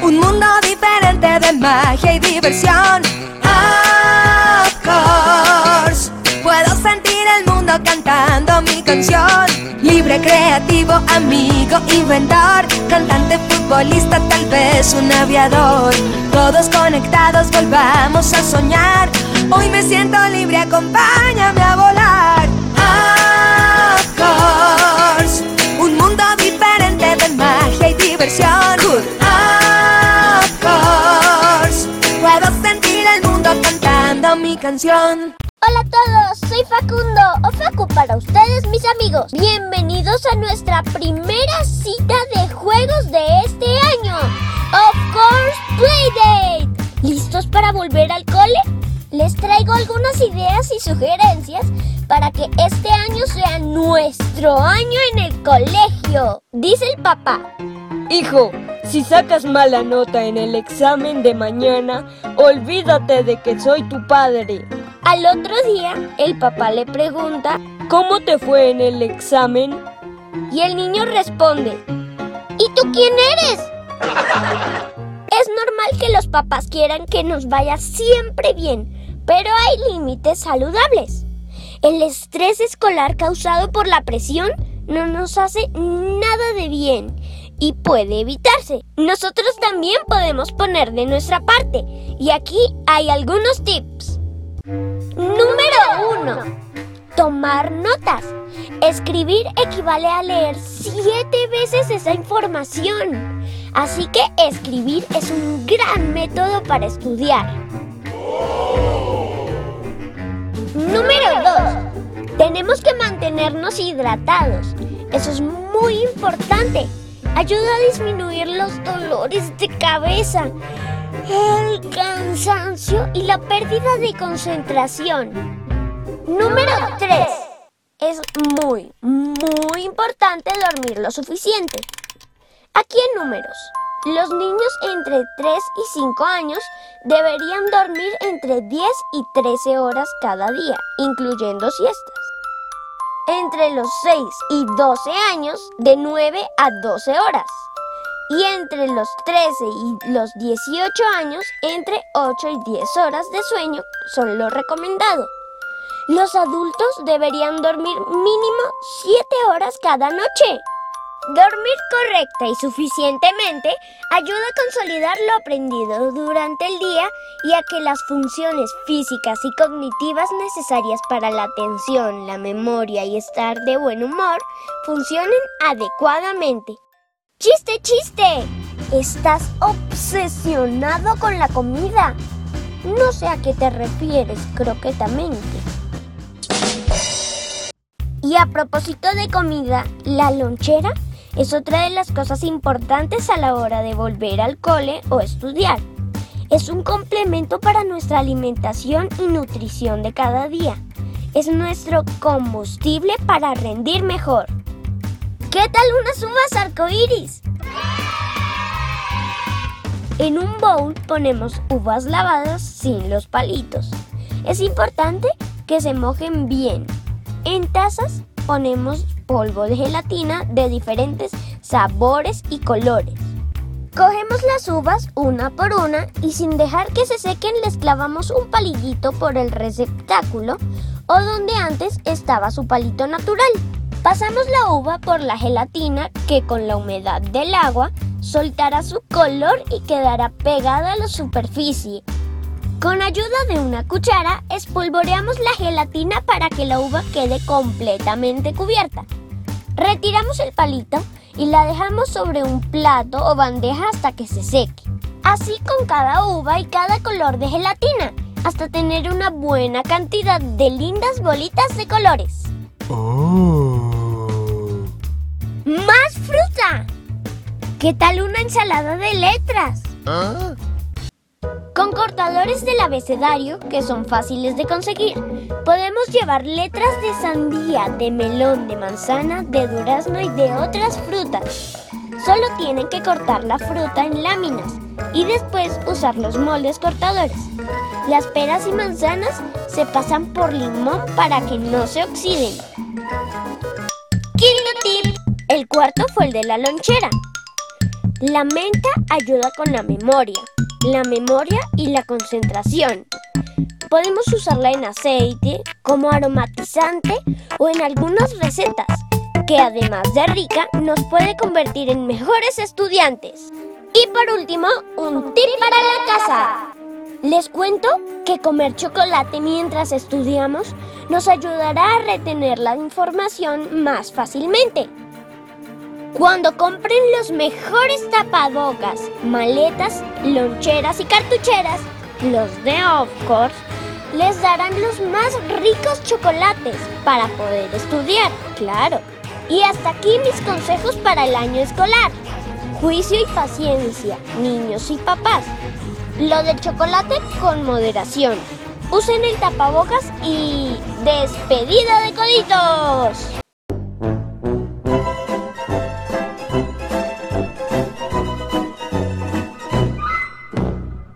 Un mundo diferente de magia y diversión. Of course. Puedo sentir el mundo cantando mi canción. Libre, creativo, amigo, inventor. Cantante, futbolista, tal vez un aviador. Todos conectados, volvamos a soñar. Hoy me siento libre, acompáñame a volar. Course. Un mundo diferente de magia y diversión. Of course. Puedo sentir el mundo cantando mi canción. Hola a todos, soy Facundo o Facu para ustedes mis amigos. Bienvenidos a nuestra primera cita de juegos de este año. Of course, Playdate. ¿Listos para volver al cole? Les traigo algunas ideas y sugerencias para que este año sea nuestro año en el colegio, dice el papá. Hijo, si sacas mala nota en el examen de mañana, olvídate de que soy tu padre. Al otro día, el papá le pregunta ¿Cómo te fue en el examen? y el niño responde, ¿Y tú quién eres? Es normal que los papás quieran que nos vaya siempre bien, pero hay límites saludables. El estrés escolar causado por la presión no nos hace nada de bien y puede evitarse. Nosotros también podemos poner de nuestra parte y aquí hay algunos tips. Número 1. Tomar notas. Escribir equivale a leer siete veces esa información. Así que escribir es un gran método para estudiar. Número 2. Tenemos que mantenernos hidratados. Eso es muy importante. Ayuda a disminuir los dolores de cabeza, el cansancio y la pérdida de concentración. Número 3. Es muy, muy importante dormir lo suficiente. Aquí en números. Los niños entre 3 y 5 años deberían dormir entre 10 y 13 horas cada día, incluyendo siestas. Entre los 6 y 12 años, de 9 a 12 horas. Y entre los 13 y los 18 años, entre 8 y 10 horas de sueño son lo recomendado. Los adultos deberían dormir mínimo 7 horas cada noche. Dormir correcta y suficientemente ayuda a consolidar lo aprendido durante el día y a que las funciones físicas y cognitivas necesarias para la atención, la memoria y estar de buen humor funcionen adecuadamente. ¡Chiste, chiste! Estás obsesionado con la comida. No sé a qué te refieres croquetamente. Y a propósito de comida, la lonchera es otra de las cosas importantes a la hora de volver al cole o estudiar. Es un complemento para nuestra alimentación y nutrición de cada día. Es nuestro combustible para rendir mejor. ¿Qué tal unas uvas arcoíris? En un bowl ponemos uvas lavadas sin los palitos. Es importante que se mojen bien. En tazas ponemos polvo de gelatina de diferentes sabores y colores. Cogemos las uvas una por una y sin dejar que se sequen les clavamos un palillito por el receptáculo o donde antes estaba su palito natural. Pasamos la uva por la gelatina que con la humedad del agua soltará su color y quedará pegada a la superficie. Con ayuda de una cuchara espolvoreamos la gelatina para que la uva quede completamente cubierta. Retiramos el palito y la dejamos sobre un plato o bandeja hasta que se seque. Así con cada uva y cada color de gelatina, hasta tener una buena cantidad de lindas bolitas de colores. ¡Más fruta! ¿Qué tal una ensalada de letras? Con cortadores del abecedario, que son fáciles de conseguir, podemos llevar letras de sandía, de melón, de manzana, de durazno y de otras frutas. Solo tienen que cortar la fruta en láminas y después usar los moldes cortadores. Las peras y manzanas se pasan por limón para que no se oxiden. El cuarto fue el de la lonchera. La menta ayuda con la memoria, la memoria y la concentración. Podemos usarla en aceite, como aromatizante o en algunas recetas, que además de rica nos puede convertir en mejores estudiantes. Y por último, un tip para la casa. Les cuento que comer chocolate mientras estudiamos nos ayudará a retener la información más fácilmente. Cuando compren los mejores tapabocas, maletas, loncheras y cartucheras, los de Of Course, les darán los más ricos chocolates para poder estudiar, claro. Y hasta aquí mis consejos para el año escolar. Juicio y paciencia, niños y papás. Lo del chocolate con moderación. Usen el tapabocas y despedida de coditos.